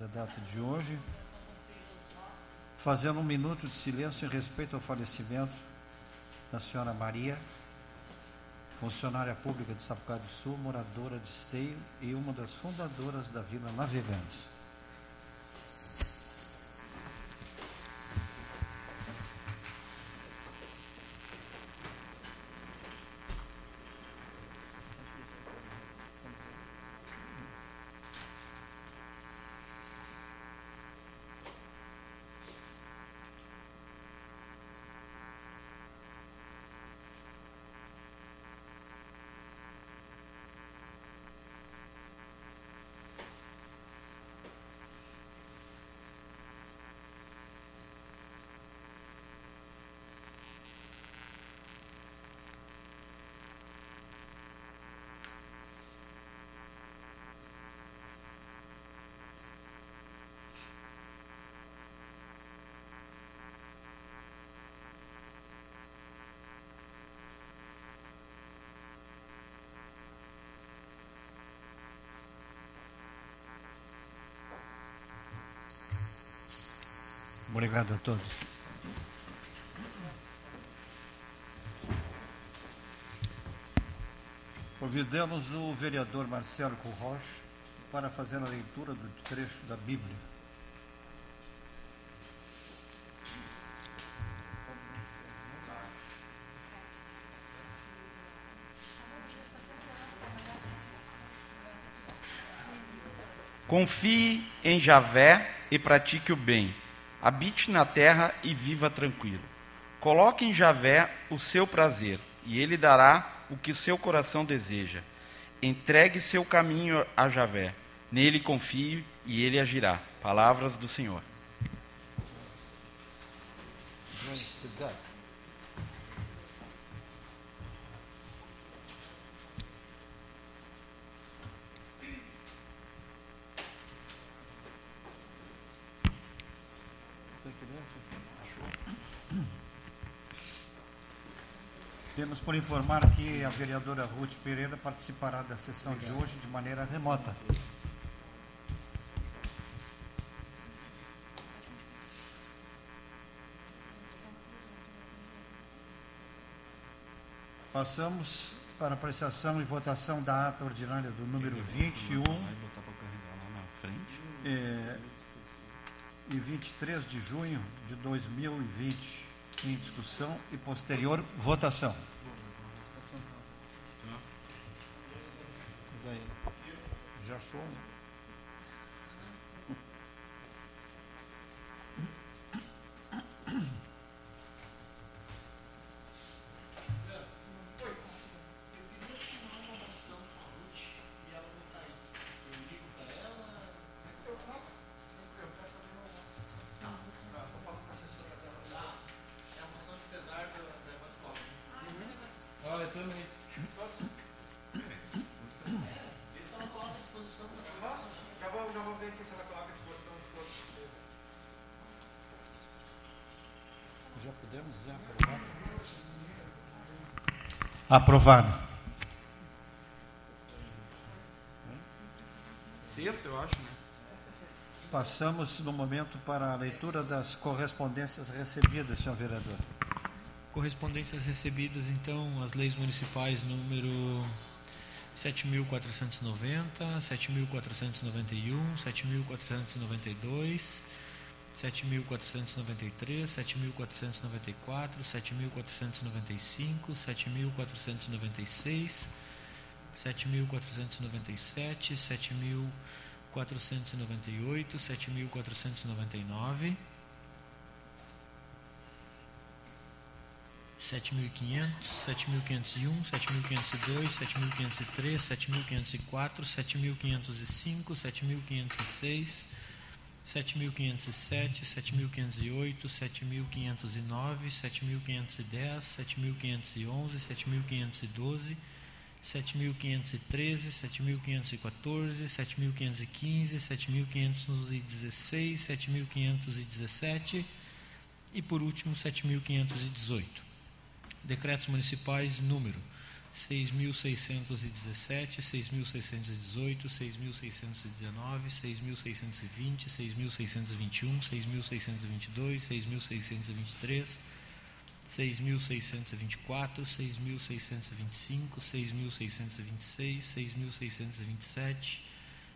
da data de hoje, fazendo um minuto de silêncio em respeito ao falecimento da senhora Maria, funcionária pública de Sapucaí do Sul, moradora de Esteio e uma das fundadoras da Vila Navegantes. Obrigado a todos. Convidamos o vereador Marcelo Corroche para fazer a leitura do trecho da Bíblia. Confie em Javé e pratique o bem habite na terra e viva tranquilo. Coloque em Javé o seu prazer, e ele dará o que seu coração deseja. Entregue seu caminho a Javé, nele confie e ele agirá. Palavras do Senhor. Temos por informar que a vereadora Ruth Pereira participará da sessão de hoje de maneira remota. Passamos para apreciação e votação da ata ordinária do número 21 é, e 23 de junho de 2020 em discussão e posterior votação. Já achou, né? Aprovado. Sexta, eu acho, né? Passamos no momento para a leitura das correspondências recebidas, senhor vereador. Correspondências recebidas, então, as leis municipais número 7.490, 7.491, 7.492, 7.493, 7.494, 7.495, 7.496, 7.497, 7.498, 7.499, 7.500, 7.501, 7.502, 7.503, 7.504, 7.505, 7.506, 7.507, 7.508, 7.509, 7.510, 7.511, 7.512, 7.513, 7.514, 7.515, 7.516, 7.517 e, por último, 7.518. Decretos municipais número 6.617, 6.618, 6.619, 6.620, 6.621, 6.622, 6.623, 6.624, 6.625, 6.626, 6.627,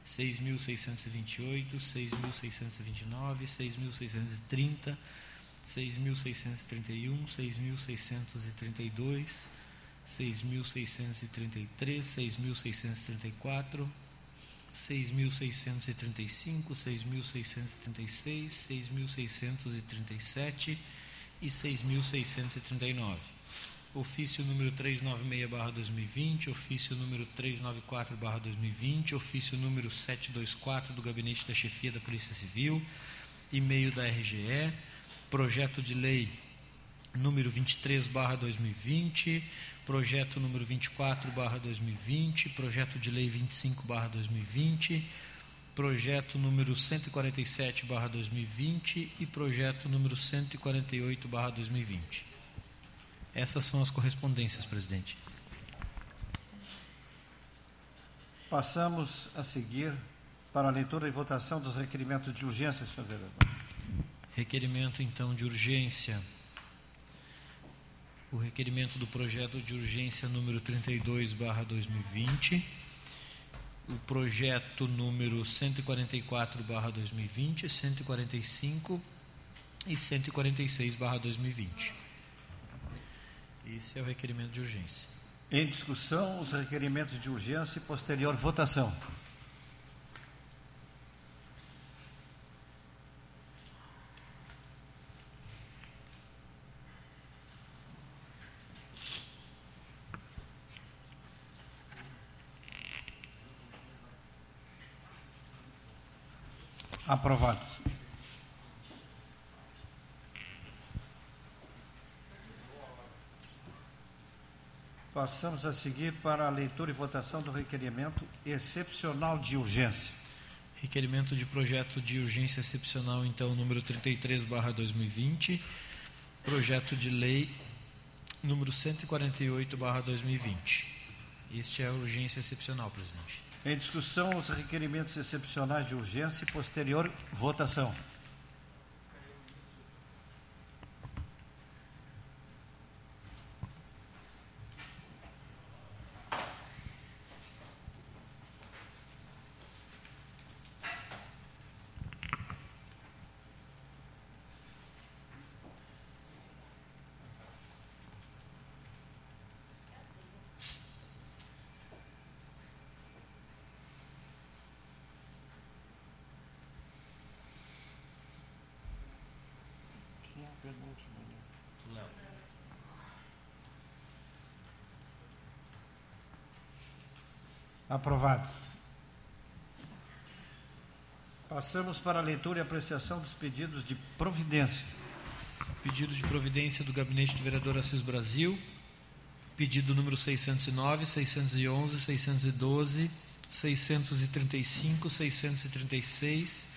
6.628, 6.629, 6.630, 6.631, 6.632, 6.633, 6.634, 6.635, 6.636, 6.637 e 6.639. Ofício número 396-2020, ofício número 394-2020, ofício número 724 do Gabinete da Chefia da Polícia Civil, e-mail da RGE, projeto de lei número 23/2020, projeto número 24/2020, projeto de lei 25/2020, projeto número 147/2020 e projeto número 148/2020. Essas são as correspondências, presidente. Passamos a seguir para a leitura e votação dos requerimentos de urgência, senhor vereador. Requerimento então de urgência o requerimento do projeto de urgência número 32/2020, o projeto número 144/2020, 145 e 146/2020. Esse é o requerimento de urgência. Em discussão, os requerimentos de urgência e posterior votação. Aprovado. Passamos a seguir para a leitura e votação do requerimento excepcional de urgência. Requerimento de projeto de urgência excepcional, então, número 33/2020, projeto de lei número 148/2020. Este é a urgência excepcional, presidente. Em discussão, os requerimentos excepcionais de urgência e posterior votação. Aprovado. Passamos para a leitura e apreciação dos pedidos de providência. Pedido de providência do Gabinete do Vereador Assis Brasil, pedido número 609, 611, 612, 635, 636,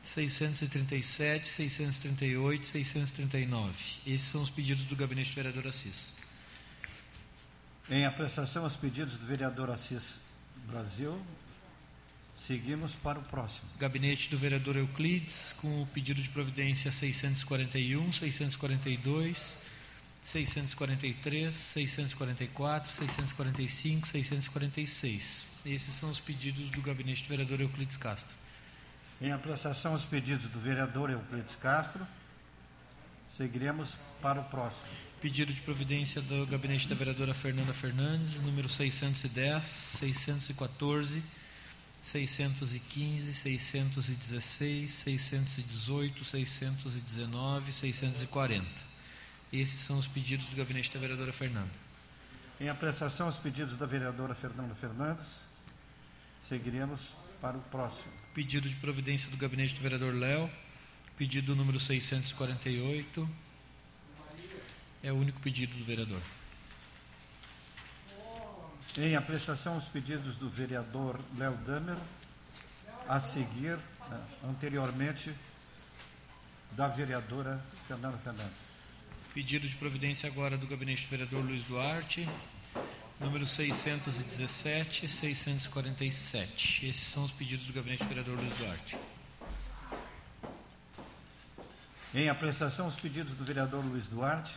637, 638, 639. Esses são os pedidos do Gabinete do Vereador Assis. Em apreciação aos pedidos do vereador Assis Brasil, seguimos para o próximo. Gabinete do vereador Euclides, com o pedido de providência 641, 642, 643, 644, 645, 646. Esses são os pedidos do gabinete do vereador Euclides Castro. Em apreciação aos pedidos do vereador Euclides Castro, seguiremos para o próximo. Pedido de providência do gabinete da vereadora Fernanda Fernandes, número 610, 614, 615, 616, 618, 619, 640. Esses são os pedidos do gabinete da vereadora Fernanda. Em apreciação aos pedidos da vereadora Fernanda Fernandes, seguiremos para o próximo. Pedido de providência do gabinete do vereador Léo, pedido número 648. É o único pedido do vereador. Em apreciação aos pedidos do vereador Léo Damer, a seguir, né, anteriormente, da vereadora Fernanda Fernandes. Pedido de providência agora do gabinete do vereador Luiz Duarte, Número 617 e 647. Esses são os pedidos do gabinete do vereador Luiz Duarte. Em apreciação, os pedidos do vereador Luiz Duarte.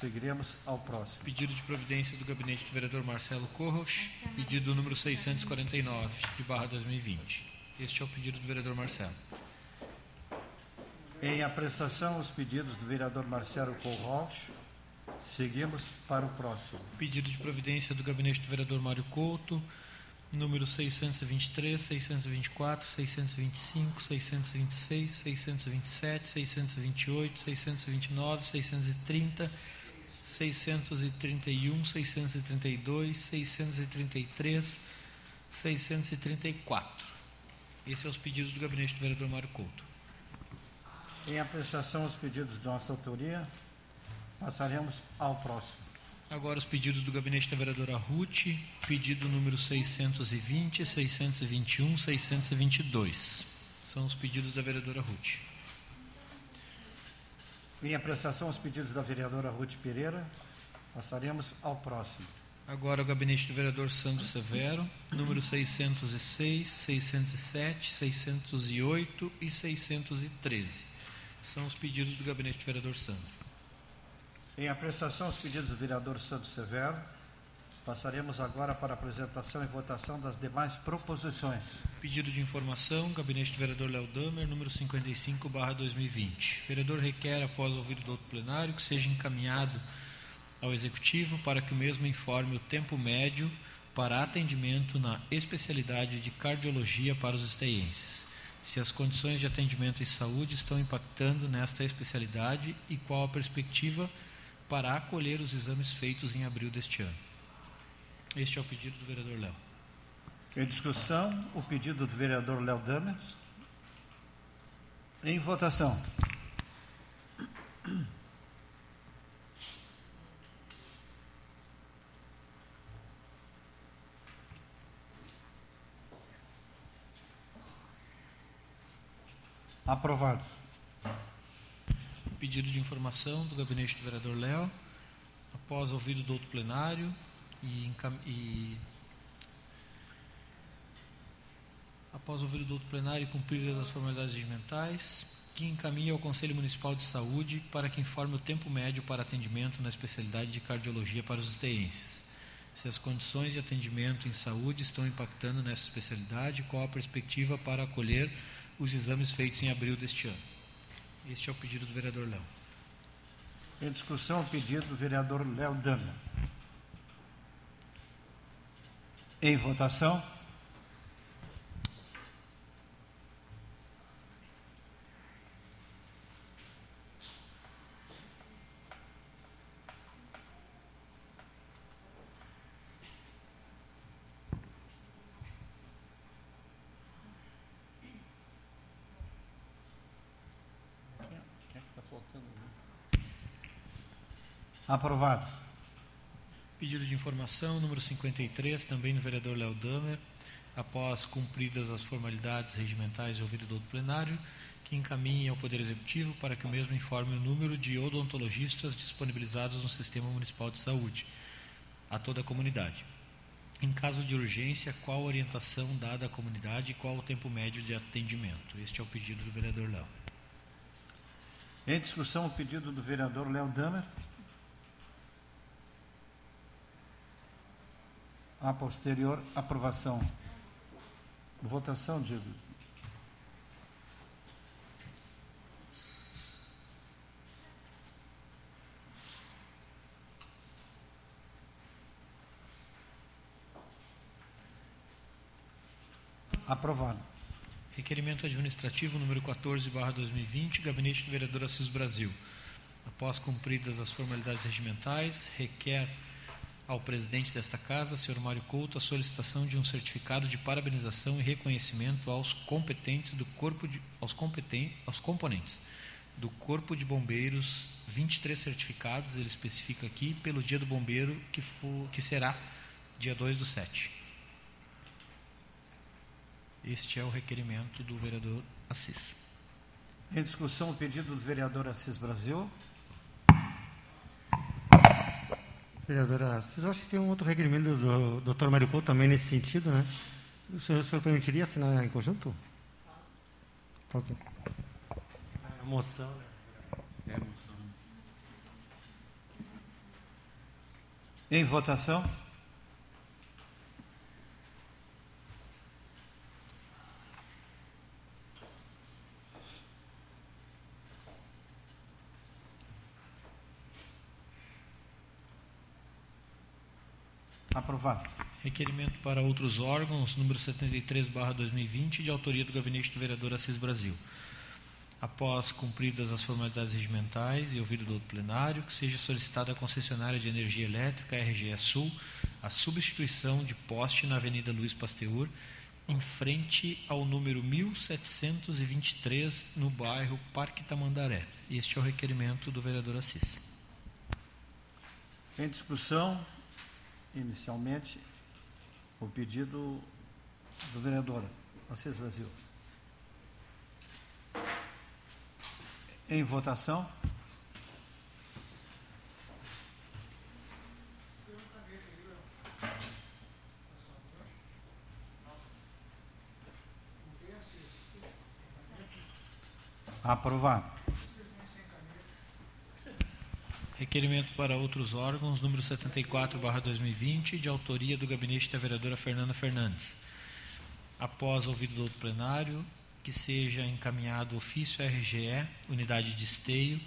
Seguiremos ao próximo. Pedido de providência do gabinete do vereador Marcelo Corros, pedido número 649, de barra 2020. Este é o pedido do vereador Marcelo. Em apreciação, os pedidos do vereador Marcelo Corros. Seguimos para o próximo. Pedido de providência do gabinete do vereador Mário Couto, número 623, 624, 625, 626, 627, 628, 629, 630, 631, 632, 633, 634. Esses são os pedidos do gabinete do vereador Mário Couto. Em apreciação, os pedidos de nossa autoria. Passaremos ao próximo. Agora os pedidos do gabinete da vereadora Ruth, pedido número 620, 621, 622. São os pedidos da vereadora Ruth. Em apreciação, os pedidos da vereadora Ruth Pereira. Passaremos ao próximo. Agora o gabinete do vereador Sandro Severo, número 606, 607, 608 e 613. São os pedidos do gabinete do vereador Sandro. Em apreciação aos pedidos do vereador Santos Severo, passaremos agora para a apresentação e votação das demais proposições. Pedido de informação, gabinete do vereador Léo Damer, número 55, barra 2020. O vereador requer, após ouvido do outro plenário, que seja encaminhado ao Executivo para que o mesmo informe o tempo médio para atendimento na especialidade de cardiologia para os esteienses. Se as condições de atendimento e saúde estão impactando nesta especialidade e qual a perspectiva para acolher os exames feitos em abril deste ano. Este é o pedido do vereador Léo. Em discussão, o pedido do vereador Léo Damer. Em votação. Aprovado pedido de informação do gabinete do vereador Léo, após ouvido do outro plenário e, e após ouvido do outro plenário e cumpridas as formalidades regimentais, que encaminhe ao Conselho Municipal de Saúde para que informe o tempo médio para atendimento na especialidade de cardiologia para os esteenses. Se as condições de atendimento em saúde estão impactando nessa especialidade, qual a perspectiva para acolher os exames feitos em abril deste ano. Este é o pedido do vereador Léo. Em discussão, o pedido do vereador Léo Dama. Em votação. Aprovado. Pedido de informação número 53, também do vereador Léo Damer, após cumpridas as formalidades regimentais e ouvido do outro plenário, que encaminhe ao Poder Executivo para que o mesmo informe o número de odontologistas disponibilizados no Sistema Municipal de Saúde a toda a comunidade. Em caso de urgência, qual a orientação dada à comunidade e qual o tempo médio de atendimento? Este é o pedido do vereador Léo. Em discussão, o pedido do vereador Léo Damer. A posterior aprovação. Votação, Diego. Aprovado. Requerimento administrativo número 14, barra 2020, Gabinete do Vereador Assis Brasil. Após cumpridas as formalidades regimentais, requer ao presidente desta casa, senhor Mário Couto, a solicitação de um certificado de parabenização e reconhecimento aos competentes do corpo de, aos, competen, aos componentes do Corpo de Bombeiros, 23 certificados, ele especifica aqui, pelo dia do bombeiro, que, for, que será dia 2 do 7. Este é o requerimento do vereador Assis. Em discussão, o pedido do vereador Assis Brasil. Vereadora, vocês acham que tem um outro requerimento do. Mário Couto também nesse sentido, né? O senhor, o senhor permitiria assinar em conjunto? Ok. A moção, né? É, moção. Em votação. Aprovado. Requerimento para outros órgãos, número 73/2020, de autoria do gabinete do vereador Assis Brasil. Após cumpridas as formalidades regimentais e ouvido do outro plenário, que seja solicitada à concessionária de energia elétrica RGE Sul a substituição de poste na Avenida Luiz Pasteur, em frente ao número 1723, no bairro Parque Tamandaré. Este é o requerimento do vereador Assis. Em discussão, inicialmente, o pedido do vereador Assis Brasil. Em votação. Aprovado. Requerimento para outros órgãos, número 74/2020, de autoria do gabinete da vereadora Fernanda Fernandes. Após ouvido do outro plenário, que seja encaminhado ofício RGE, unidade de esteio,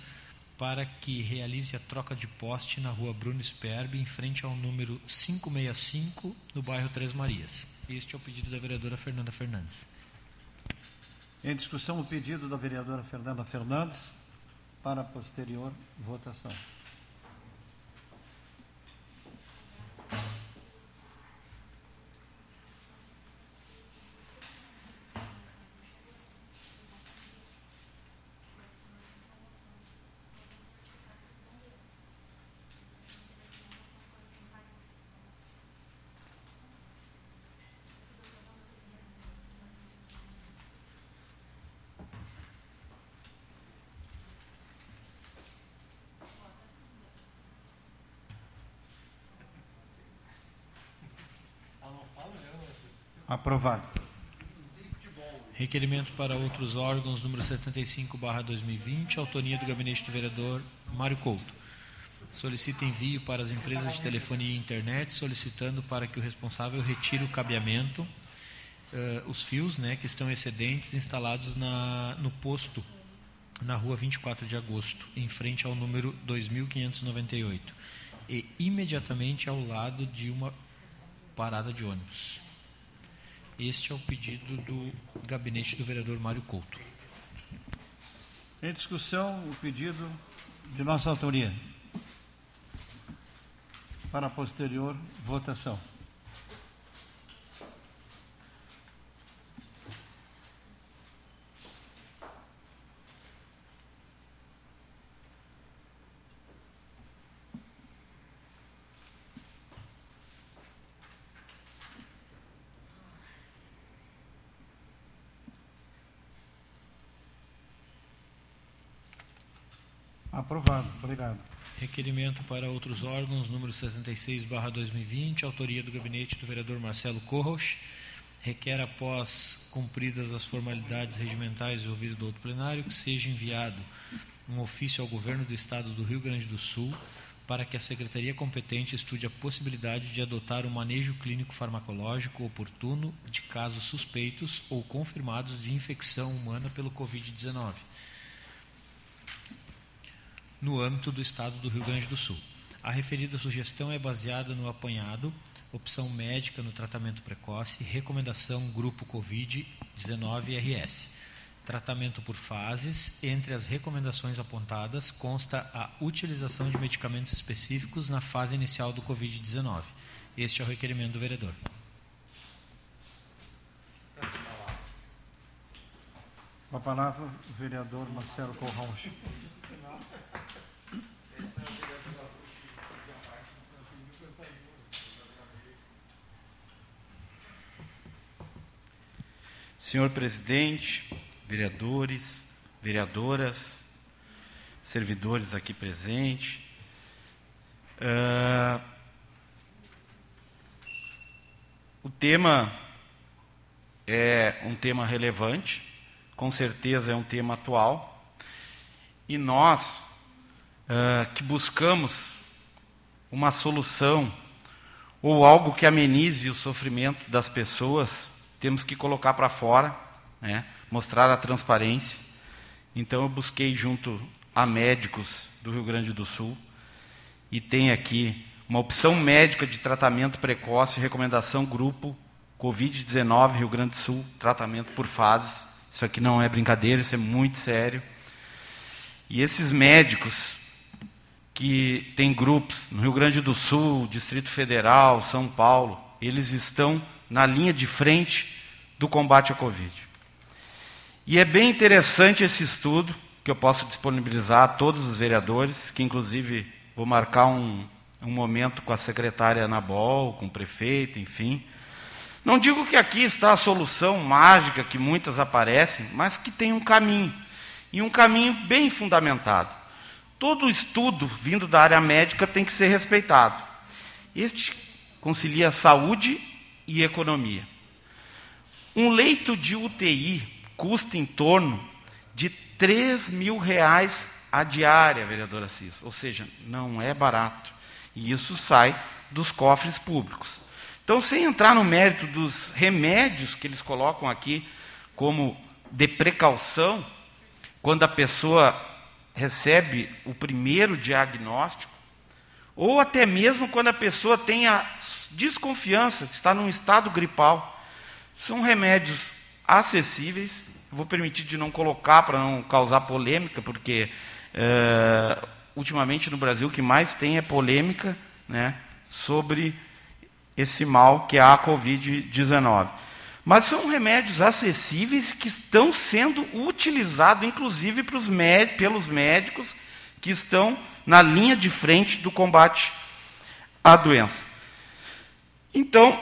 para que realize a troca de poste na rua Bruno Sperbi, em frente ao número 565, no bairro Três Marias. Este é o pedido da vereadora Fernanda Fernandes. Em discussão, o pedido da vereadora Fernanda Fernandes para posterior votação. Aprovado. Requerimento para outros órgãos, número 75/2020, autoria do gabinete do vereador Mário Couto. Solicita envio para as empresas de telefonia e internet, solicitando para que o responsável retire o cabeamento, uh, os fios, né, que estão excedentes instalados na, no posto na rua 24 de agosto, em frente ao número 2598, e imediatamente ao lado de uma parada de ônibus. Este é o pedido do gabinete do vereador Mário Couto. Em discussão, o pedido de nossa autoria. Para posterior votação. Aprovado. Obrigado. Requerimento para outros órgãos, número 66/2020, autoria do gabinete do vereador Marcelo Corros. Requer, após cumpridas as formalidades regimentais e ouvido do outro plenário, que seja enviado um ofício ao governo do estado do Rio Grande do Sul para que a secretaria competente estude a possibilidade de adotar um manejo clínico farmacológico oportuno de casos suspeitos ou confirmados de infecção humana pelo Covid-19 no âmbito do Estado do Rio Grande do Sul. A referida sugestão é baseada no apanhado, opção médica no tratamento precoce, recomendação Grupo Covid-19-RS. Tratamento por fases. Entre as recomendações apontadas consta a utilização de medicamentos específicos na fase inicial do Covid-19. Este é o requerimento do vereador. Com a palavra, o vereador Marcelo Corrauch. Senhor presidente, vereadores, vereadoras, servidores aqui presentes, Uh, o tema é um tema relevante, com certeza é um tema atual, e nós uh, que buscamos uma solução ou algo que amenize o sofrimento das pessoas, temos que colocar para fora, né, mostrar a transparência. Então eu busquei junto a médicos do Rio Grande do Sul e tem aqui uma opção médica de tratamento precoce, recomendação grupo Covid-19 Rio Grande do Sul, tratamento por fases. Isso aqui não é brincadeira, isso é muito sério. E esses médicos que têm grupos no Rio Grande do Sul, Distrito Federal, São Paulo, eles estão na linha de frente do combate à Covid. E é bem interessante esse estudo, que eu posso disponibilizar a todos os vereadores, que inclusive vou marcar um, um momento com a secretária Anabol, com o prefeito, enfim. Não digo que aqui está a solução mágica que muitas aparecem, mas que tem um caminho, e um caminho bem fundamentado. Todo estudo vindo da área médica tem que ser respeitado. Este concilia saúde e economia. Um leito de UTI custa em torno de 3 mil reais a diária, vereadora Assis. Ou seja, não é barato. E isso sai dos cofres públicos. Então, sem entrar no mérito dos remédios que eles colocam aqui como de precaução, quando a pessoa recebe o primeiro diagnóstico, ou até mesmo quando a pessoa tem a desconfiança, está num estado gripal, são remédios acessíveis. vou permitir de não colocar para não causar polêmica, porque uh, ultimamente no Brasil o que mais tem é polêmica né, sobre esse mal que é a Covid-19. Mas são remédios acessíveis que estão sendo utilizados, inclusive pelos médicos que estão na linha de frente do combate à doença. Então,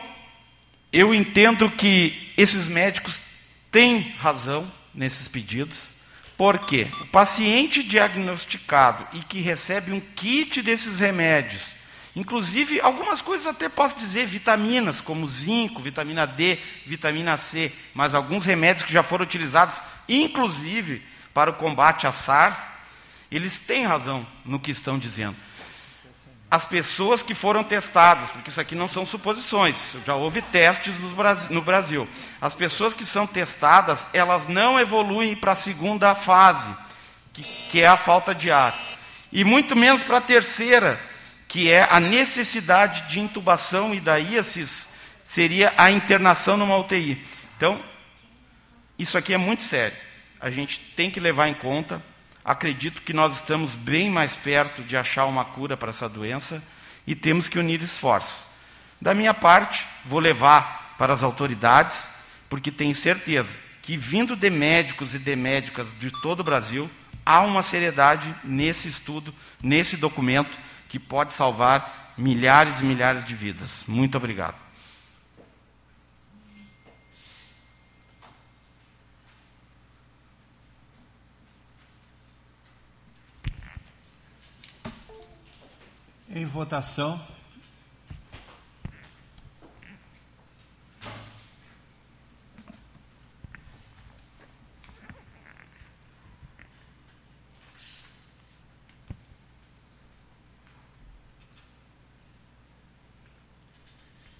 eu entendo que esses médicos têm razão nesses pedidos, porque o paciente diagnosticado e que recebe um kit desses remédios, inclusive algumas coisas até posso dizer, vitaminas, como zinco, vitamina D, vitamina C, mas alguns remédios que já foram utilizados, inclusive para o combate à SARS, eles têm razão no que estão dizendo as pessoas que foram testadas, porque isso aqui não são suposições, já houve testes no Brasil. As pessoas que são testadas, elas não evoluem para a segunda fase, que, que é a falta de ar, e muito menos para a terceira, que é a necessidade de intubação, e daí esses, seria a internação numa UTI. Então, isso aqui é muito sério. A gente tem que levar em conta Acredito que nós estamos bem mais perto de achar uma cura para essa doença e temos que unir esforços. Da minha parte, vou levar para as autoridades, porque tenho certeza que, vindo de médicos e de médicas de todo o Brasil, há uma seriedade nesse estudo, nesse documento, que pode salvar milhares e milhares de vidas. Muito obrigado. Em votação.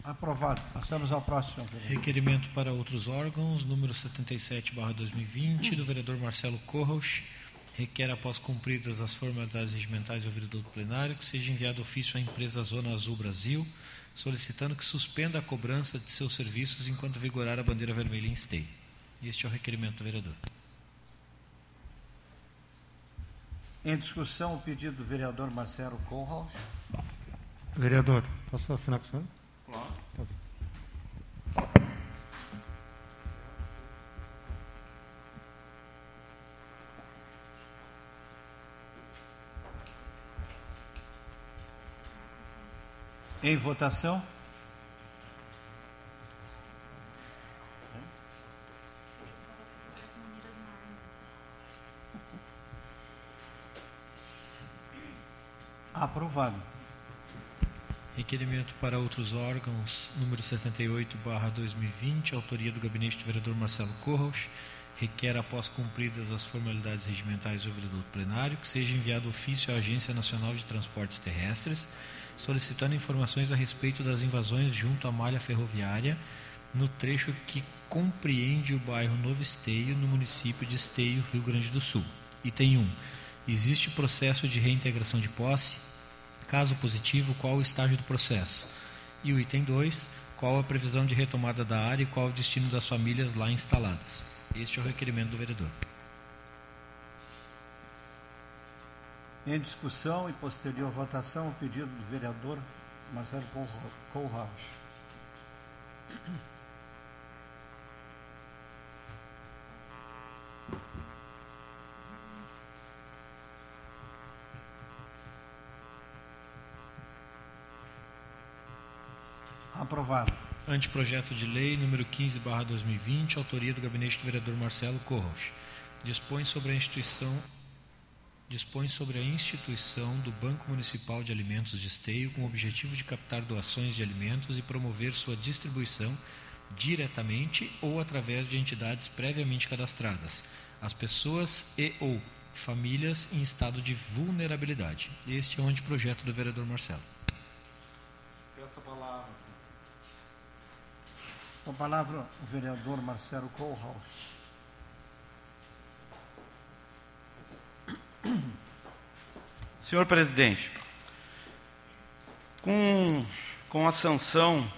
Aprovado. Passamos ao próximo. Requerimento para outros órgãos, número 77/2020, do vereador Marcelo Corros requer, após cumpridas as formalidades regimentais do ouvido do plenário, que seja enviado ofício à empresa Zona Azul Brasil, solicitando que suspenda a cobrança de seus serviços enquanto vigorar a bandeira vermelha em esteio. Este é o requerimento do vereador. Em discussão, o pedido do vereador Marcelo Kohlhaus. Vereador, posso assinar com o senhor? Claro. Em votação. Aprovado. Requerimento para outros órgãos, número 78, barra 2020, autoria do gabinete do vereador Marcelo Corros, requer, após cumpridas as formalidades regimentais do vereador plenário, que seja enviado ofício à Agência Nacional de Transportes Terrestres, solicitando informações a respeito das invasões junto à malha ferroviária, no trecho que compreende o bairro Novo Esteio, no município de Esteio, Rio Grande do Sul. Item 1. Existe processo de reintegração de posse? Caso positivo, qual o estágio do processo? E o item 2. Qual a previsão de retomada da área e qual o destino das famílias lá instaladas? Este é o requerimento do vereador. Em discussão e posterior votação, o pedido do vereador Marcelo Kohlhaus. Aprovado. Anteprojeto de lei número 15, barra 2020, autoria do gabinete do vereador Marcelo Corros. Dispõe sobre a instituição dispõe sobre a instituição do Banco Municipal de Alimentos de Esteio com o objetivo de captar doações de alimentos e promover sua distribuição diretamente ou através de entidades previamente cadastradas, às pessoas e ou famílias em estado de vulnerabilidade. Este é o anteprojeto do vereador Marcelo. Peço a palavra. Com a palavra, o vereador Marcelo Kohlhaus. Senhor presidente, com, com a sanção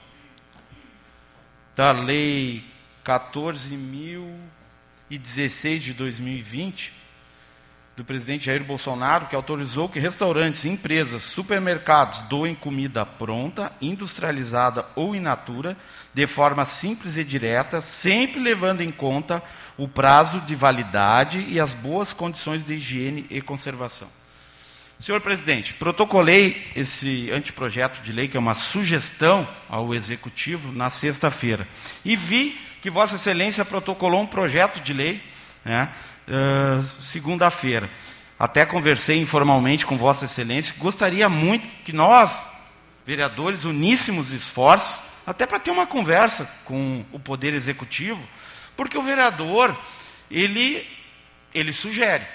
da Lei 14.016 de 2020, do presidente Jair Bolsonaro, que autorizou que restaurantes, empresas, supermercados doem comida pronta, industrializada ou in natura, de forma simples e direta, sempre levando em conta o prazo de validade e as boas condições de higiene e conservação. Senhor presidente, protocolei esse anteprojeto de lei, que é uma sugestão ao executivo, na sexta-feira. E vi que Vossa Excelência protocolou um projeto de lei, né, uh, segunda-feira. Até conversei informalmente com Vossa Excelência. Gostaria muito que nós, vereadores, uníssemos esforços, até para ter uma conversa com o Poder Executivo, porque o vereador, ele, ele sugere.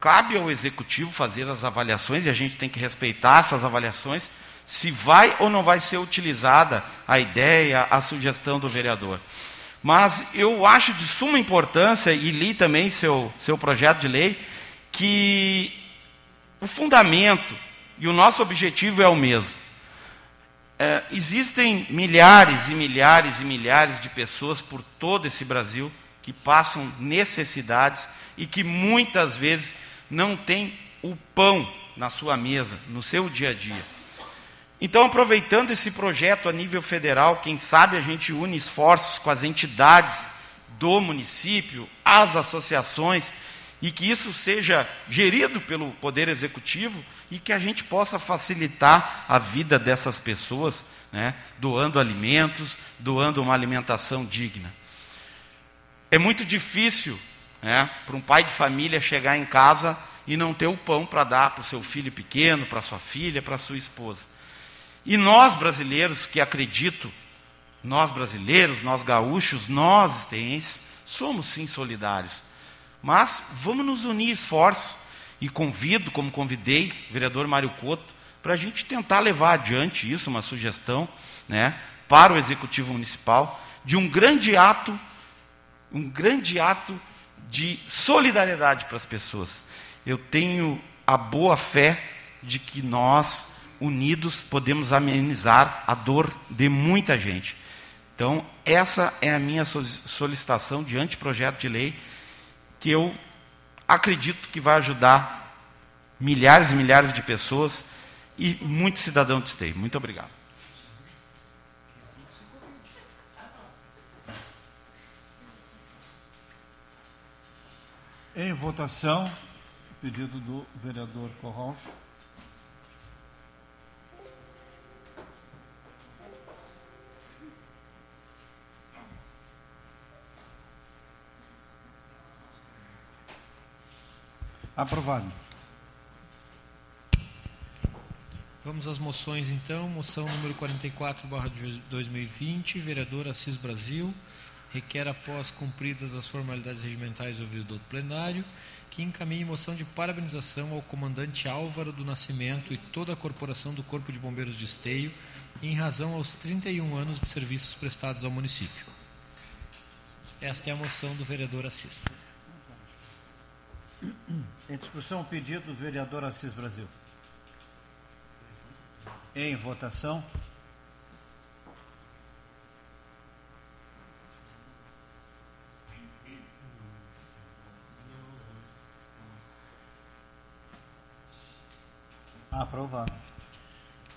Cabe ao executivo fazer as avaliações, e a gente tem que respeitar essas avaliações, se vai ou não vai ser utilizada a ideia, a sugestão do vereador. Mas eu acho de suma importância, e li também seu, seu projeto de lei, que o fundamento e o nosso objetivo é o mesmo é, existem milhares e milhares e milhares de pessoas por todo esse Brasil que passam necessidades e que muitas vezes não têm o pão na sua mesa, no seu dia a dia. Então, aproveitando esse projeto a nível federal, quem sabe a gente une esforços com as entidades do município, as associações, e que isso seja gerido pelo Poder Executivo e que a gente possa facilitar a vida dessas pessoas, né, doando alimentos, doando uma alimentação digna. É muito difícil né, para um pai de família chegar em casa e não ter o pão para dar para o seu filho pequeno, para sua filha, para sua esposa. E nós brasileiros, que acredito, nós brasileiros, nós gaúchos, nós esteenses, somos sim solidários. Mas vamos nos unir esforços e convido, como convidei o vereador Mário Couto, para a gente tentar levar adiante isso, uma sugestão, né, para o Executivo Municipal, de um grande ato, um grande ato de solidariedade para as pessoas. Eu tenho a boa fé de que nós, unidos, podemos amenizar a dor de muita gente. Então, essa é a minha solicitação de anteprojeto de lei, que eu acredito que vai ajudar milhares e milhares de pessoas e muito cidadão de esteio. Muito obrigado. Em votação, pedido do vereador Corrals. Aprovado. Vamos às moções então. Moção número 44, barra 2020, vereador Assis Brasil, requer, após cumpridas as formalidades regimentais ouvido do plenário, que encaminhe moção de parabenização ao comandante Álvaro do Nascimento e toda a corporação do Corpo de Bombeiros de Esteio, em razão aos 31 anos de serviços prestados ao município. Esta é a moção do vereador Assis. Em discussão, o pedido do vereador Assis Brasil. Em votação. Aprovado.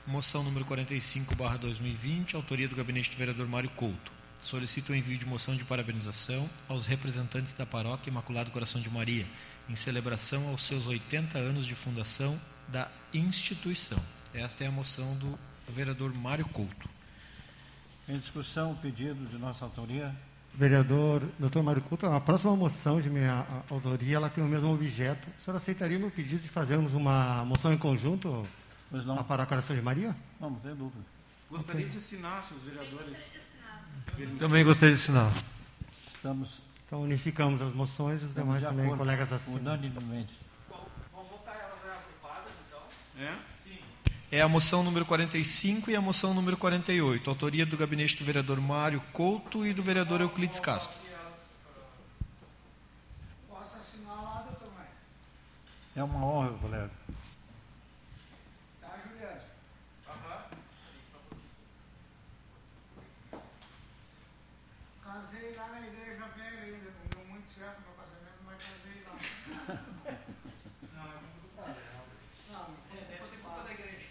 Moção número 45, barra 2020, autoria do gabinete do vereador Mário Couto. Solicito o envio de moção de parabenização aos representantes da paróquia Imaculado Coração de Maria, em celebração aos seus 80 anos de fundação da instituição. Esta é a moção do vereador Mário Couto. Em discussão, o pedido de nossa autoria. Vereador Dr. Mário Couto, a próxima moção de minha autoria ela tem o mesmo objeto. O senhor aceitaria meu pedido de fazermos uma moção em conjunto Pois não? a Paróquia Coração de Maria? Não, não tem dúvida. Gostaria de assinar, se os vereadores. Também gostaria de assinar. Estamos, Então unificamos as moções e os demais de também, acordo, colegas assinam. unanimemente. É? É a moção número 45 e a moção número 48, autoria do gabinete do vereador Mário Couto e do vereador Euclides Castro. Posso assinar lá, doutor Maia? É uma honra, colega. Casei lá na igreja velha ainda, não deu muito certo meu casamento, mas casei lá. Não, é muito do padre. Não, não foi deve ser culpa da igreja.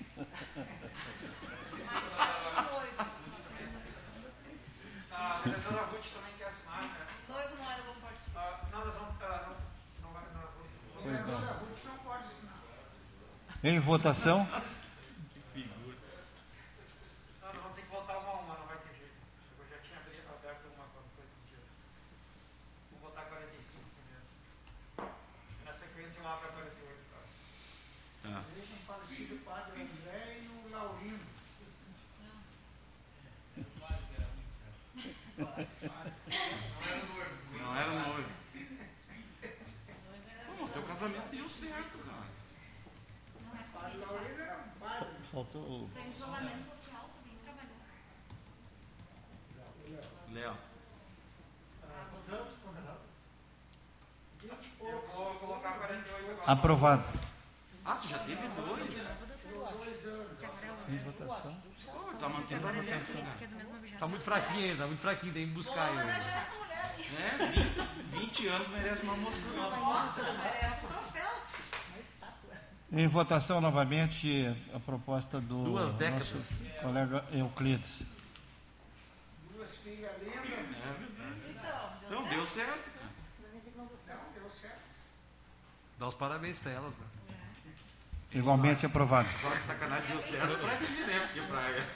A vereadora Ruth também quer assinar, né? Noivo não era bom participar. Ah, não, nós vamos. ah, não, não vai. Não, O vereador da Ruth não pode assinar. Em votação. não, nós vamos ter que voltar uma a uma, não vai ter jeito. Eu já tinha abri- aberto uma quando foi pedido. Vou botar 45 primeiro. E na sequência lá para 48, tá? O padre André e o Laurindo. Não era noivo. Pô, teu casamento deu certo, cara. O padre Laurindo era um padre. Faltou o. Tem isolamento social, você vem trabalhar. Léo. Eu vou colocar 48 agora. Aprovado. Ah, tu já teve dois? Em votação. Tá mantendo a votação. Tá muito fraquinho ainda, tá muito fraquinho, tem que buscar ainda. É, 20, 20 anos merece uma moção. Nossa, merece um troféu. Em votação novamente a proposta do Duas nosso décadas. colega Euclides. Duas filhas lindas. É verdade. Então, deu Não, certo? deu certo. Não, deu certo. Dá os parabéns pra elas, né? Igualmente aprovado. Só que sacanagem deu certo pra ti, né? Porque praia.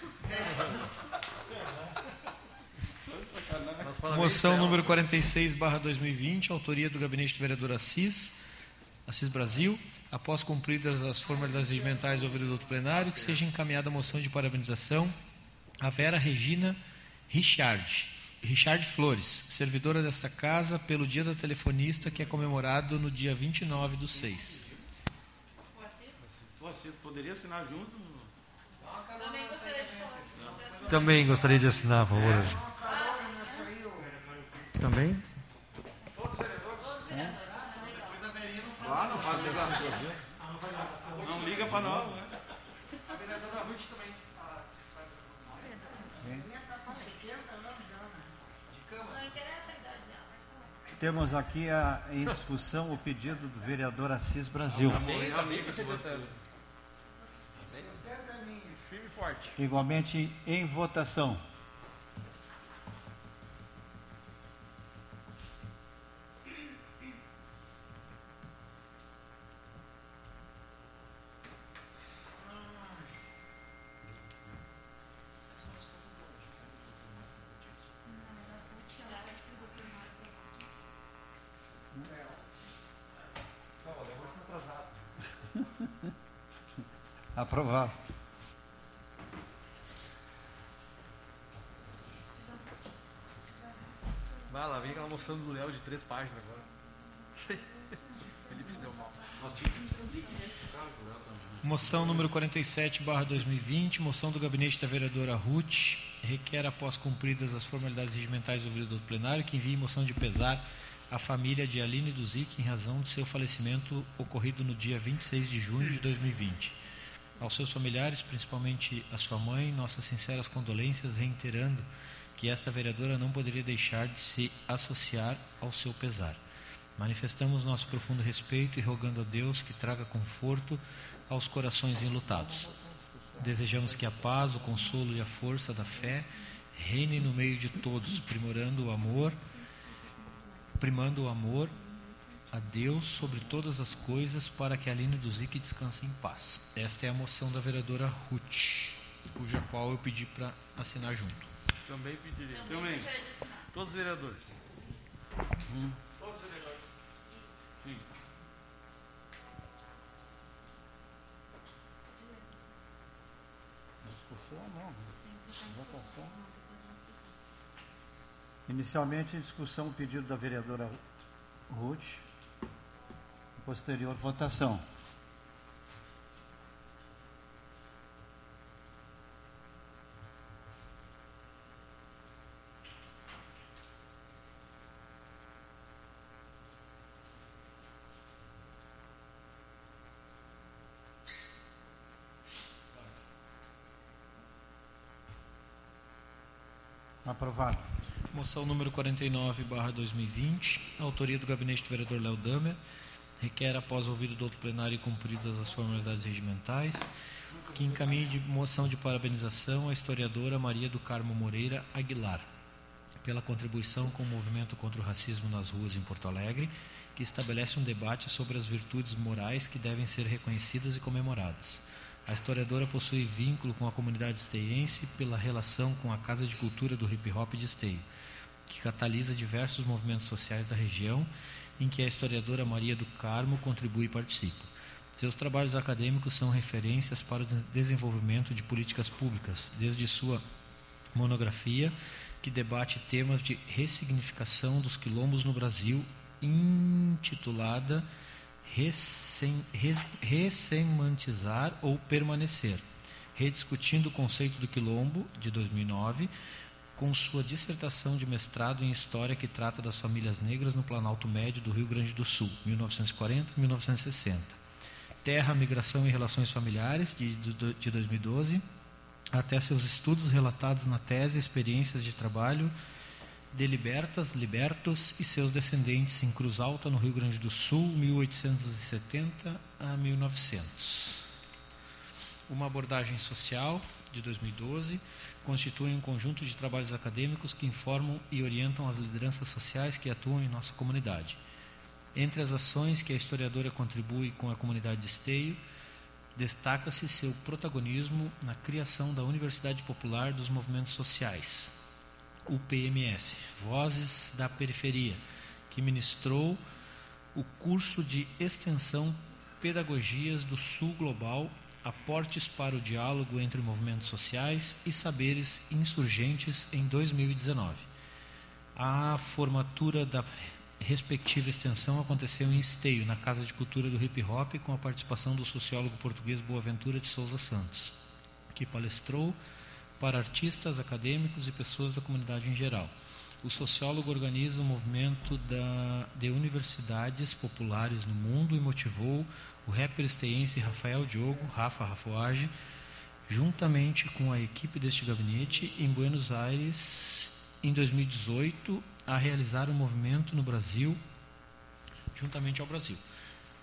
Moção número 46, barra 2020, autoria do gabinete do vereador Assis, Assis Brasil. Após cumpridas as formalidades regimentais ouvido do outro plenário, que seja encaminhada a moção de parabenização a Vera Regina Richard, Richard Flores, servidora desta casa, pelo Dia da Telefonista, que é comemorado no dia 29 do 6. Poderia assinar junto? também gostaria de falar. Também gostaria de assinar, por favor. Uma carona nessa aí, ô. Também? Todos os vereadores. legal. Lá não faz ligação. Não liga pra nós, né? A vereadora Ruth também. ah, Minha com 70 anos já? Não interessa a idade dela. pode falar. Temos aqui a, em discussão o pedido do vereador Assis Brasil. Amigo de você. 70 aninhos. Firme forte. Igualmente em votação. Aprovado. De três páginas agora. Felipe se deu mal. Moção número 47, barra 2020, moção do gabinete da vereadora Ruth, requer, após cumpridas as formalidades regimentais do ouvido do plenário, que envie moção de pesar à família de Aline Duzic em razão de seu falecimento ocorrido no dia 26 de junho de 2020. Aos seus familiares, principalmente à sua mãe, nossas sinceras condolências, reiterando que esta vereadora não poderia deixar de se associar ao seu pesar. Manifestamos nosso profundo respeito e rogando a Deus que traga conforto aos corações enlutados. Desejamos que a paz, o consolo e a força da fé reine no meio de todos, primorando o amor, primando o amor a Deus sobre todas as coisas, para que a Aline do Zic descanse em paz. Esta é a moção da vereadora Ruth, cuja qual eu pedi para assinar junto. Também pediria. Também. Todos os vereadores. Todos os vereadores. Sim. Discussão não. Votação. Inicialmente, em discussão, o pedido da vereadora Ruth. Posterior, votação. Moção número 49, barra 2020, autoria do gabinete do vereador Léo Damer, requer, após ouvido do outro plenário e cumpridas as formalidades regimentais, que encaminhe de moção de parabenização à historiadora Maria do Carmo Moreira Aguilar, pela contribuição com o movimento contra o racismo nas ruas em Porto Alegre, que estabelece um debate sobre as virtudes morais que devem ser reconhecidas e comemoradas. A historiadora possui vínculo com a comunidade esteiense pela relação com a Casa de Cultura do Hip Hop de Esteio, que catalisa diversos movimentos sociais da região, em que a historiadora Maria do Carmo contribui e participa. Seus trabalhos acadêmicos são referências para o de- desenvolvimento de políticas públicas, desde sua monografia, que debate temas de ressignificação dos quilombos no Brasil, intitulada Ressemantizar ou Permanecer, rediscutindo o conceito do quilombo, de 2009, com sua dissertação de mestrado em História que trata das famílias negras no Planalto Médio do Rio Grande do Sul, 1940-1960. Terra, Migração e Relações Familiares, de, de, de 2012, até seus estudos relatados na tese Experiências de Trabalho de Libertas, Libertos e seus descendentes em Cruz Alta, no Rio Grande do Sul, 1870 a 1900. Uma abordagem social, de 2012, constitui um conjunto de trabalhos acadêmicos que informam e orientam as lideranças sociais que atuam em nossa comunidade. Entre as ações que a historiadora contribui com a comunidade de Esteio, destaca-se seu protagonismo na criação da Universidade Popular dos Movimentos Sociais, UPMS, Vozes da Periferia, que ministrou o curso de extensão Pedagogias do Sul Global, aportes para o diálogo entre movimentos sociais e saberes insurgentes em 2019. A formatura da respectiva extensão aconteceu em Esteio, na Casa de Cultura do Hip Hop, com a participação do sociólogo português Boaventura de Souza Santos, que palestrou para artistas, acadêmicos e pessoas da comunidade em geral. O sociólogo organiza o movimento da, de universidades populares no mundo e motivou o rapper esteense Rafael Diogo, Rafa Rafoage, juntamente com a equipe deste gabinete, em Buenos Aires, em 2018, a realizar um movimento no Brasil, juntamente ao Brasil.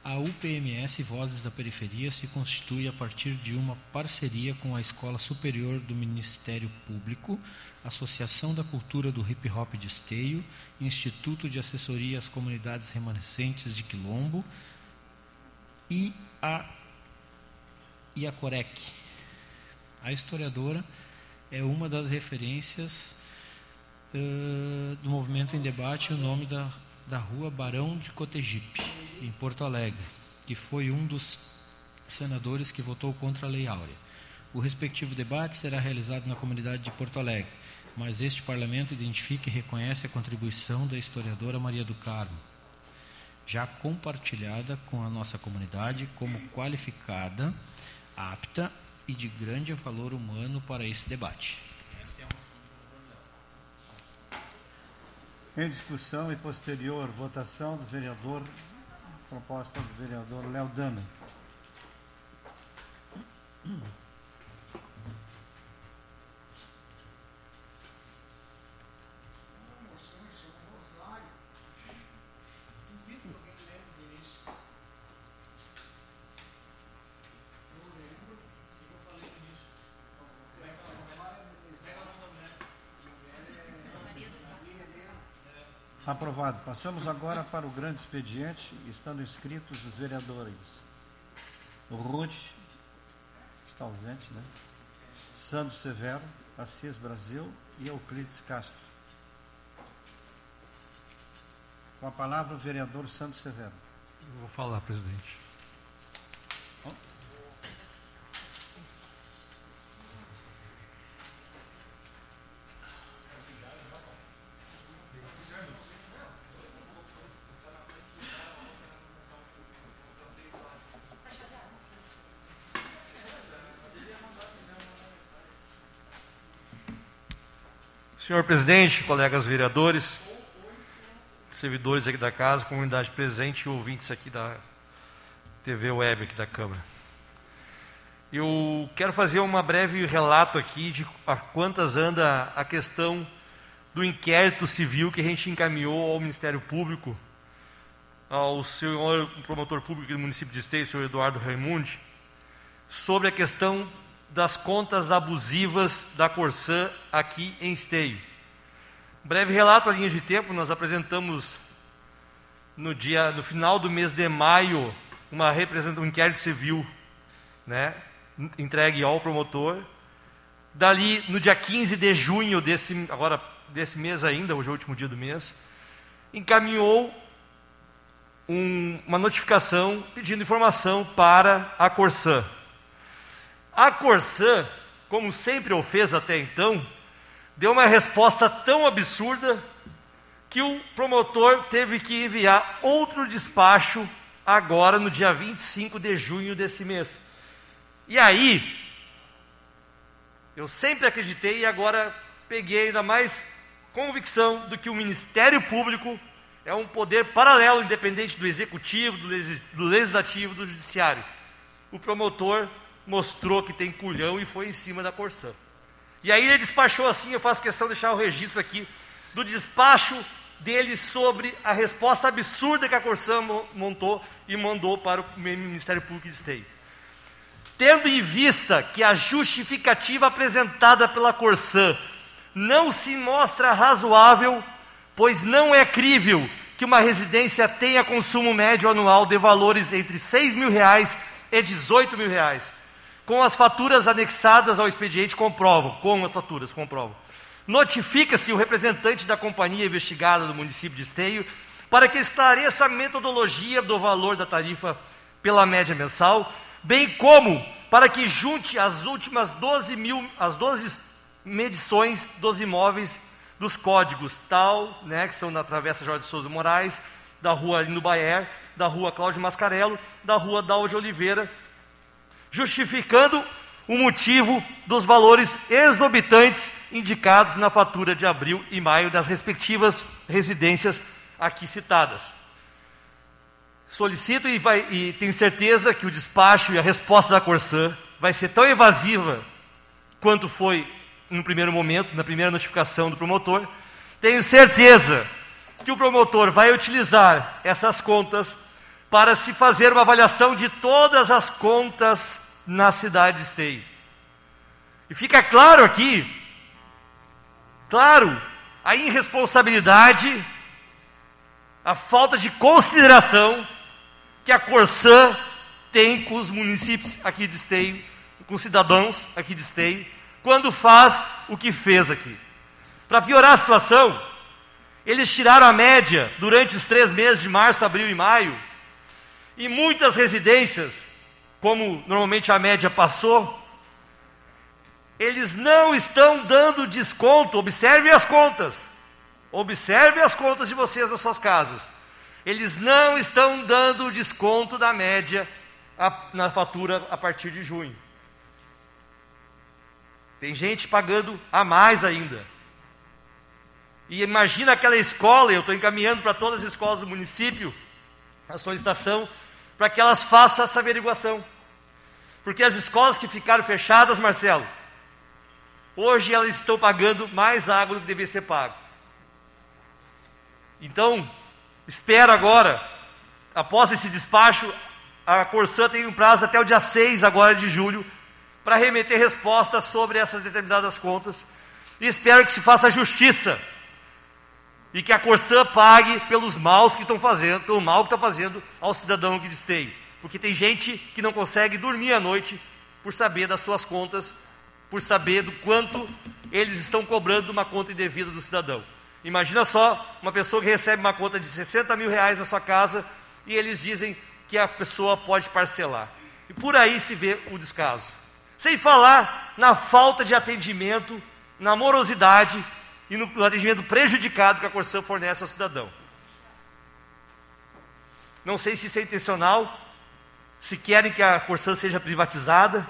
A UPMS Vozes da Periferia se constitui a partir de uma parceria com a Escola Superior do Ministério Público, Associação da Cultura do Hip Hop de Esteio, Instituto de Assessoria às Comunidades Remanescentes de Quilombo e a, a Corec. A historiadora é uma das referências eh, do movimento em debate, o nome da, da rua Barão de Cotegipe, em Porto Alegre, que foi um dos senadores que votou contra a Lei Áurea. O respectivo debate será realizado na comunidade de Porto Alegre, mas este parlamento identifica e reconhece a contribuição da historiadora Maria do Carmo, já compartilhada com a nossa comunidade como qualificada, apta e de grande valor humano para esse debate. Em discussão e posterior votação do vereador, proposta do vereador Léo Dama. Aprovado. Passamos agora para o grande expediente, estando inscritos os vereadores. O Ruth, está ausente, né? Sandro Severo, Assis Brasil e Euclides Castro. Com a palavra o vereador Sandro Severo. Eu vou falar, presidente. Senhor presidente, colegas vereadores, servidores aqui da casa, comunidade presente e ouvintes aqui da TV Web aqui da Câmara. Eu quero fazer uma breve relato aqui de a quantas anda a questão do inquérito civil que a gente encaminhou ao Ministério Público, ao senhor promotor público do município de Esteio, senhor Eduardo Raimundi, sobre a questão das contas abusivas da Corsã aqui em Esteio. Breve relato a linha de tempo, nós apresentamos no dia no final do mês de maio uma representação um inquérito civil, né, entregue ao promotor. Dali no dia 15 de junho desse agora desse mês ainda, hoje é o último dia do mês, encaminhou um, uma notificação pedindo informação para a Corsã. A Corsã, como sempre o fez até então, deu uma resposta tão absurda que o promotor teve que enviar outro despacho agora no dia 25 de junho desse mês. E aí, eu sempre acreditei e agora peguei ainda mais convicção do que o Ministério Público é um poder paralelo, independente do executivo, do legislativo, do judiciário. O promotor mostrou que tem culhão e foi em cima da Corsã. E aí ele despachou assim, eu faço questão de deixar o registro aqui, do despacho dele sobre a resposta absurda que a Corsã montou e mandou para o Ministério Público de Esteio. Tendo em vista que a justificativa apresentada pela Corsã não se mostra razoável, pois não é crível que uma residência tenha consumo médio anual de valores entre 6 mil reais e 18 mil reais com as faturas anexadas ao expediente comprovam, com as faturas comprovam. Notifica-se o representante da companhia investigada do município de Esteio para que esclareça a metodologia do valor da tarifa pela média mensal, bem como para que junte as últimas 12 mil, as 12 medições dos imóveis dos códigos tal, né, que são na Travessa Jorge Souza Moraes, da rua Lindo Baer, da rua Cláudio Mascarello, da rua Dalva de Oliveira justificando o motivo dos valores exorbitantes indicados na fatura de abril e maio das respectivas residências aqui citadas. Solicito e, vai, e tenho certeza que o despacho e a resposta da Corsã vai ser tão evasiva quanto foi no primeiro momento, na primeira notificação do promotor. Tenho certeza que o promotor vai utilizar essas contas para se fazer uma avaliação de todas as contas na cidade de Esteio. E fica claro aqui, claro, a irresponsabilidade, a falta de consideração que a Corsã tem com os municípios aqui de Esteio, com os cidadãos aqui de Esteio, quando faz o que fez aqui. Para piorar a situação, eles tiraram a média durante os três meses de março, abril e maio, e muitas residências, como normalmente a média passou, eles não estão dando desconto. Observe as contas. Observe as contas de vocês nas suas casas. Eles não estão dando desconto da média a, na fatura a partir de junho. Tem gente pagando a mais ainda. E imagina aquela escola, eu estou encaminhando para todas as escolas do município a solicitação para que elas façam essa averiguação. Porque as escolas que ficaram fechadas, Marcelo, hoje elas estão pagando mais água do que deveria ser pago. Então, espero agora, após esse despacho, a Corsã tem um prazo até o dia 6 agora de julho para remeter respostas sobre essas determinadas contas. E espero que se faça justiça e que a Corsã pague pelos maus que estão fazendo, pelo mal que está fazendo ao cidadão que esteio. Porque tem gente que não consegue dormir à noite por saber das suas contas, por saber do quanto eles estão cobrando uma conta indevida do cidadão. Imagina só uma pessoa que recebe uma conta de 60 mil reais na sua casa e eles dizem que a pessoa pode parcelar. E por aí se vê o descaso. Sem falar na falta de atendimento, na morosidade e no atendimento prejudicado que a Corsã fornece ao cidadão. Não sei se isso é intencional, se querem que a Corsã seja privatizada,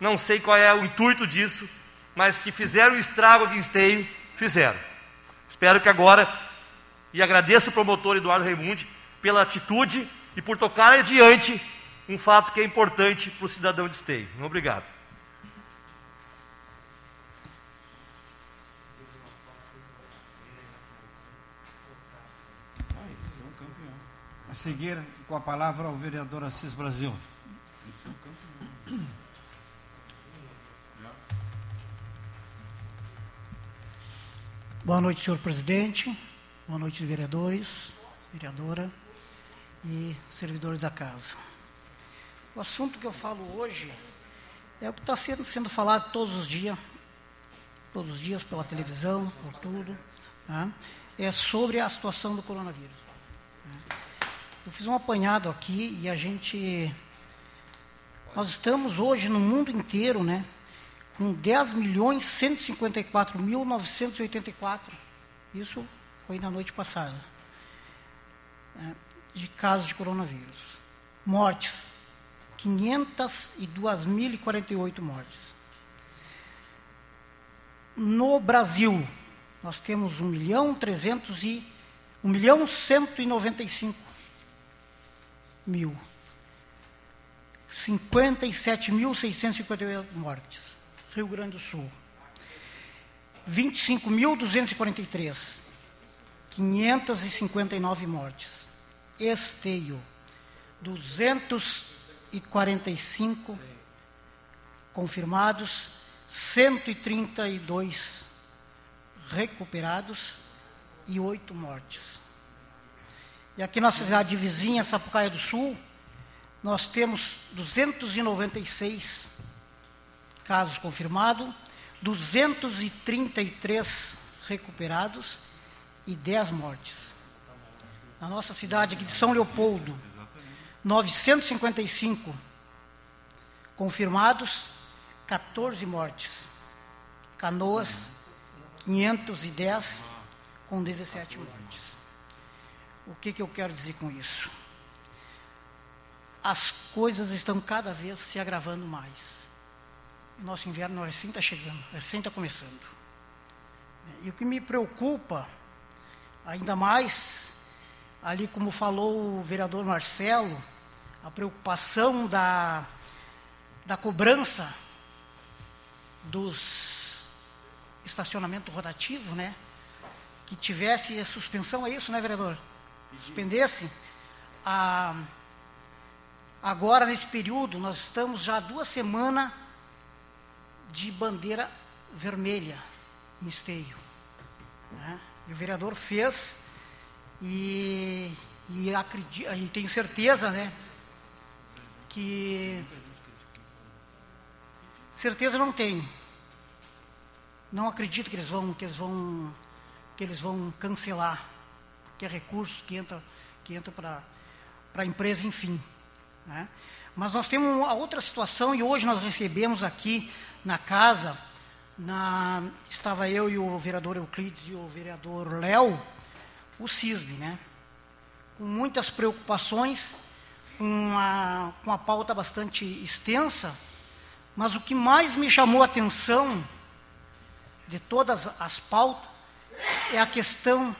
não sei qual é o intuito disso, mas que fizeram o estrago aqui em Esteio, fizeram. Espero que agora, e agradeço o promotor Eduardo Raimundi pela atitude e por tocar adiante um fato que é importante para o cidadão de Esteio. Obrigado. A seguir, com a palavra, o vereador Assis Brasil. Boa noite, senhor presidente. Boa noite, vereadores, vereadora e servidores da casa. O assunto que eu falo hoje é o que está sendo, sendo falado todos os dias, todos os dias pela televisão, por tudo. Né? É sobre a situação do coronavírus. Né? Eu fiz um apanhado aqui e a gente. Nós estamos hoje no mundo inteiro, né? com 10 milhões 154 mil 984. Isso foi na noite passada. É, de casos de coronavírus. Mortes, 502.048 mortes. No Brasil, nós temos 1 milhão 300 e 1 milhão 195 mil. 57.658 mortes. Rio Grande do Sul. 25.243. 559 mortes. Esteio. 245 confirmados, 132 recuperados e 8 mortes. E aqui na cidade vizinha, Sapucaia do Sul, nós temos 296 casos confirmados, 233 recuperados e 10 mortes. Na nossa cidade aqui de São Leopoldo, 955 confirmados, 14 mortes. Canoas, 510 com 17 mortes. O que, que eu quero dizer com isso? As coisas estão cada vez se agravando mais nosso inverno recém está chegando, recém está começando. E o que me preocupa, ainda mais, ali como falou o vereador Marcelo, a preocupação da, da cobrança dos estacionamento rotativo, né? Que tivesse suspensão, é isso, né, vereador? Suspendesse. A, agora, nesse período, nós estamos já duas semanas de bandeira vermelha no esteio. Né? E o vereador fez e, e, acredito, e tenho certeza, né, que certeza não tenho. Não acredito que eles vão que eles vão que eles vão cancelar, que é recurso que entra que entra para a empresa, enfim. Né? Mas nós temos uma outra situação e hoje nós recebemos aqui na casa, na, estava eu e o vereador Euclides e o vereador Léo, o CISB, né? Com muitas preocupações, com uma, com uma pauta bastante extensa, mas o que mais me chamou a atenção de todas as pautas é a questão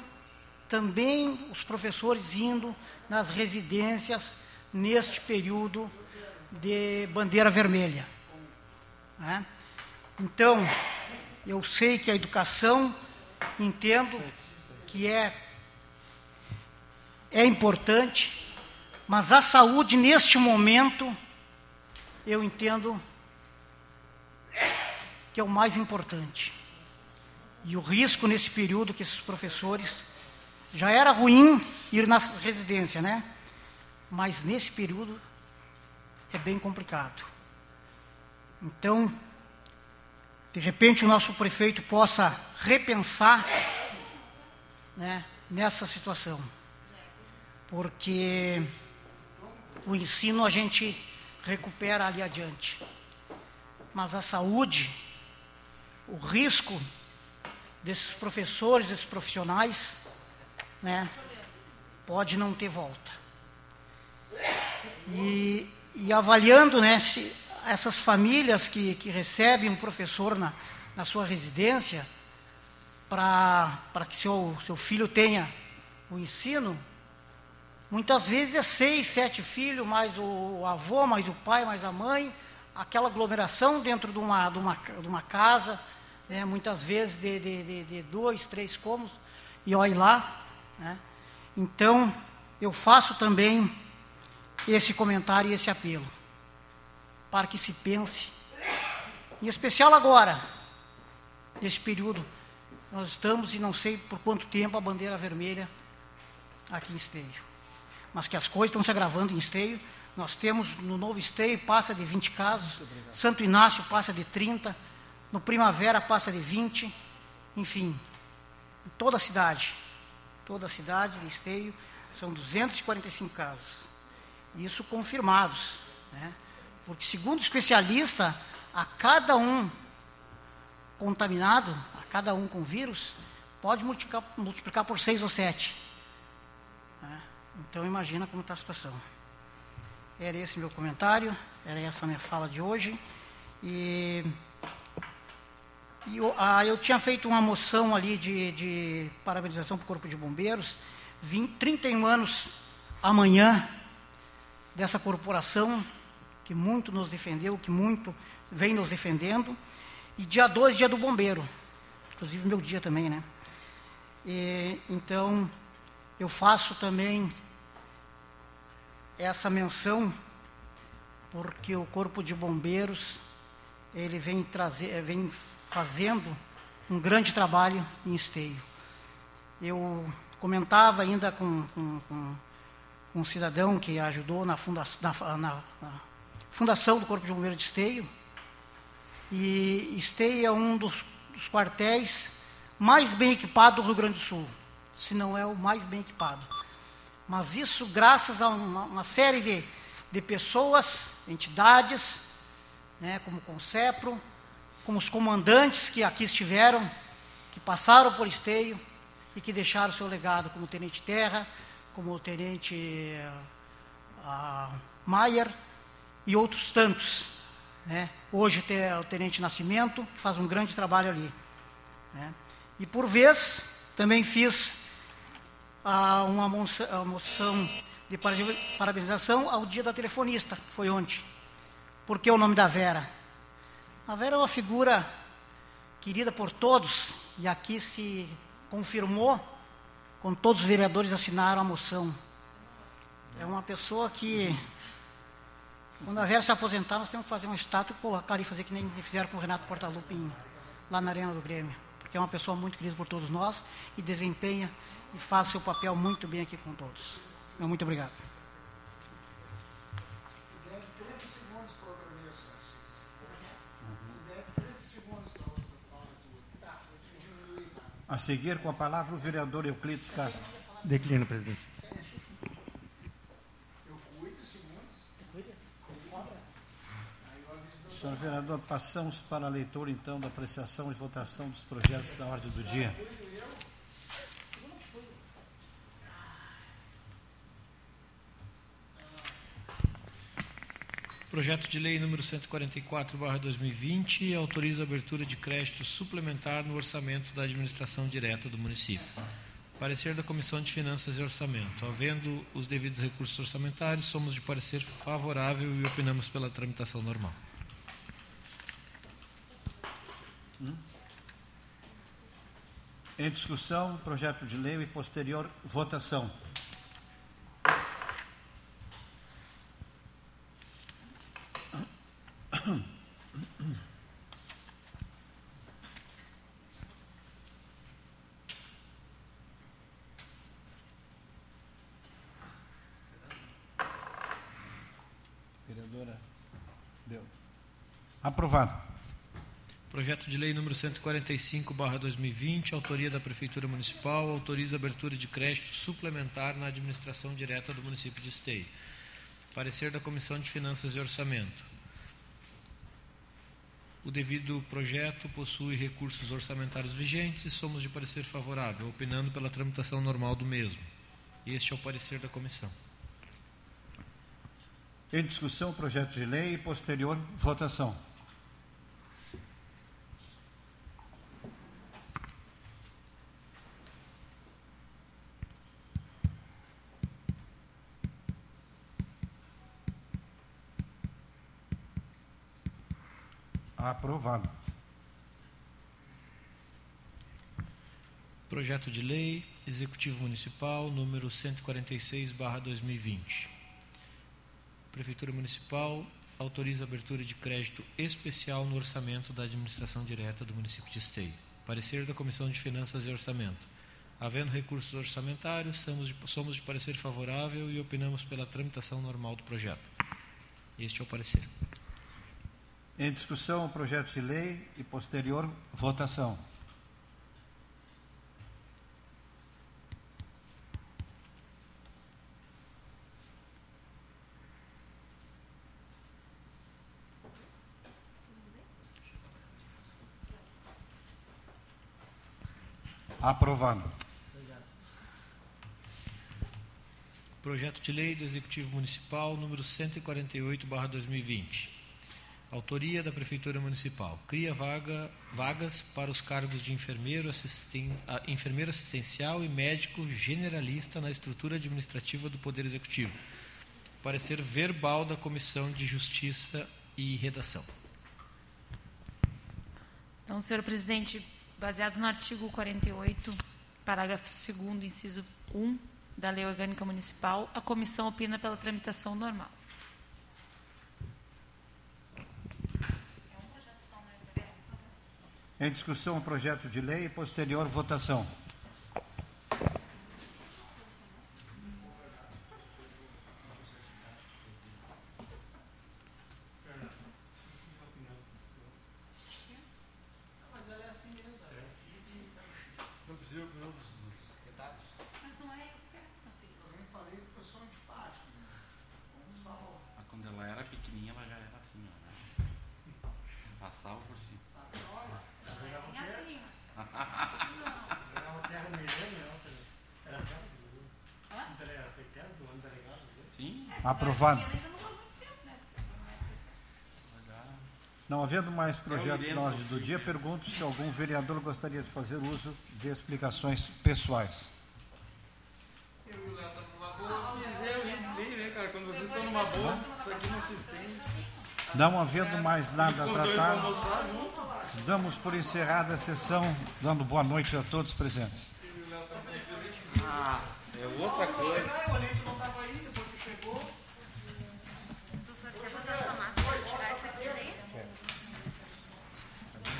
também os professores indo nas residências neste período de bandeira vermelha. Né? Então, eu sei que a educação, entendo que é, é importante, mas a saúde, neste momento, eu entendo que é o mais importante. E o risco nesse período que esses professores já era ruim ir na residência, né? Mas nesse período é bem complicado. Então, de repente o nosso prefeito possa repensar né, nessa situação. Porque o ensino a gente recupera ali adiante. Mas a saúde, o risco desses professores, desses profissionais, né, pode não ter volta. E, e avaliando né, se essas famílias que, que recebem um professor na, na sua residência, para que seu, seu filho tenha o ensino, muitas vezes é seis, sete filhos, mais o, avô, mais o pai, mais a mãe, aquela aglomeração dentro de uma, de uma, de uma casa, né, muitas vezes de, de, de, de dois, três cômodos, e olhe lá. Né? Então, eu faço também esse comentário e esse apelo, para que se pense, em especial agora, nesse período, nós estamos, e não sei por quanto tempo, a bandeira vermelha aqui em Esteio. Mas que as coisas estão se agravando em Esteio. Nós temos no Novo Esteio, passa de 20 casos, Santo Inácio passa de 30, no Primavera passa de 20, enfim, em toda a cidade, toda a cidade de Esteio, são 245 casos. Isso confirmados, né? porque segundo especialista, a cada um contaminado, a cada um com vírus, pode multiplicar, multiplicar por seis ou sete. Né? Então imagina como está a situação. Era esse meu comentário, era essa minha fala de hoje. E eu, ah, eu tinha feito uma moção ali de, de parabenização para o Corpo de Bombeiros, 20, 31 anos amanhã dessa corporação que muito nos defendeu, que muito vem nos defendendo, e dia 2, dia do bombeiro, inclusive meu dia também, né? E, então, eu faço também essa menção, porque o Corpo de Bombeiros, ele vem trazer, vem fazendo um grande trabalho em esteio. Eu comentava ainda com, com, com, um cidadão que ajudou na, funda na, na, na, fundação do Corpo de Bombeiros de Esteio, e Esteio é um dos, dos quartéis mais bem equipados do Rio Grande do Sul, se não é o mais bem equipado. Mas isso graças a uma, uma série de, de pessoas, entidades, né, como o Concepro, como os comandantes que aqui estiveram, que passaram por esteio e que deixaram seu legado, como Tenente Terra, como o Tenente uh, Maier e outros tantos. Né? Hoje tem o Tenente Nascimento, que faz um grande trabalho ali. Né? E por vez, também fiz uh, uma moção de parabenização ao dia da telefonista, que foi ontem. Por que o nome da Vera? A Vera é uma figura querida por todos, e aqui se confirmou, quando todos os vereadores assinaram a moção. É uma pessoa que, quando a Vera se aposentar, nós temos que fazer um estátua e colocar ali, fazer que nem fizeram com o Renato Portaluppi lá na Arena do Grêmio. Porque é uma pessoa muito querida por todos nós e desempenha e faz seu papel muito bem aqui com todos. Muito obrigado. A seguir, com a palavra, o vereador Euclides Castro. Declino, presidente. Senhor vereador, passamos para a leitura, então, da apreciação e votação dos projetos da ordem do dia. Projeto de lei número 144/2020 autoriza a abertura de crédito suplementar no orçamento da administração direta do município. Parecer da Comissão de Finanças e Orçamento. Havendo os devidos recursos orçamentários, somos de parecer favorável e opinamos pela tramitação normal. Em discussão, projeto de lei e posterior votação. Vereadora, deu. Aprovado. Projeto de lei número 145/2020, autoria da Prefeitura Municipal, autoriza abertura de crédito suplementar na administração direta do município de Esteio. Parecer da Comissão de Finanças e Orçamento. O devido projeto possui recursos orçamentários vigentes e somos de parecer favorável, opinando pela tramitação normal do mesmo. Este é o parecer da comissão. Em discussão, projeto de lei e posterior votação. Aprovado. Projeto de Lei Executivo Municipal número 146/2020. Prefeitura Municipal autoriza abertura de crédito especial no orçamento da administração direta do município de Esteio. Parecer da Comissão de Finanças e Orçamento. Havendo recursos orçamentários, somos de, somos de parecer favorável e opinamos pela tramitação normal do projeto. Este é o parecer. Em discussão, o projeto de lei e posterior votação. Aprovado. Projeto de Lei do Executivo Municipal número 148/2020. Autoria da Prefeitura Municipal. Cria vaga, vagas para os cargos de enfermeiro, assisten, ah, enfermeiro assistencial e médico generalista na estrutura administrativa do Poder Executivo. Parecer verbal da Comissão de Justiça e Redação. Então, senhor presidente, baseado no artigo 48, parágrafo 2 inciso 1 da Lei Orgânica Municipal, a comissão opina pela tramitação normal. Em discussão, o projeto de lei e posterior votação. Mas ela é assim mesmo, ela é assim e Não precisa de opinião dos, dos secretários. Mas não é péssimo, eu nem falei porque eu sou antipático. né? Vamos falar. Mas quando ela era pequenininha, ela já era assim, ó, né? Passava por cima. É assim, Marcelo. Jogava terra no milênio, ela foi- era terra do- Hã? do delegado, foi terra do ano delegado. né? Sim, Aprovado. Ela ainda não faz muito tempo, né? Não é de 60. já. Mais projetos na ordem do dia, pergunto se algum vereador gostaria de fazer uso de explicações pessoais. Eu numa boa. Eu dizer, né, cara? Quando vocês estão numa boa, isso aqui não se estende. Não havendo mais nada a tratar, damos por encerrada a sessão, dando boa noite a todos presentes. Ah, é outra coisa.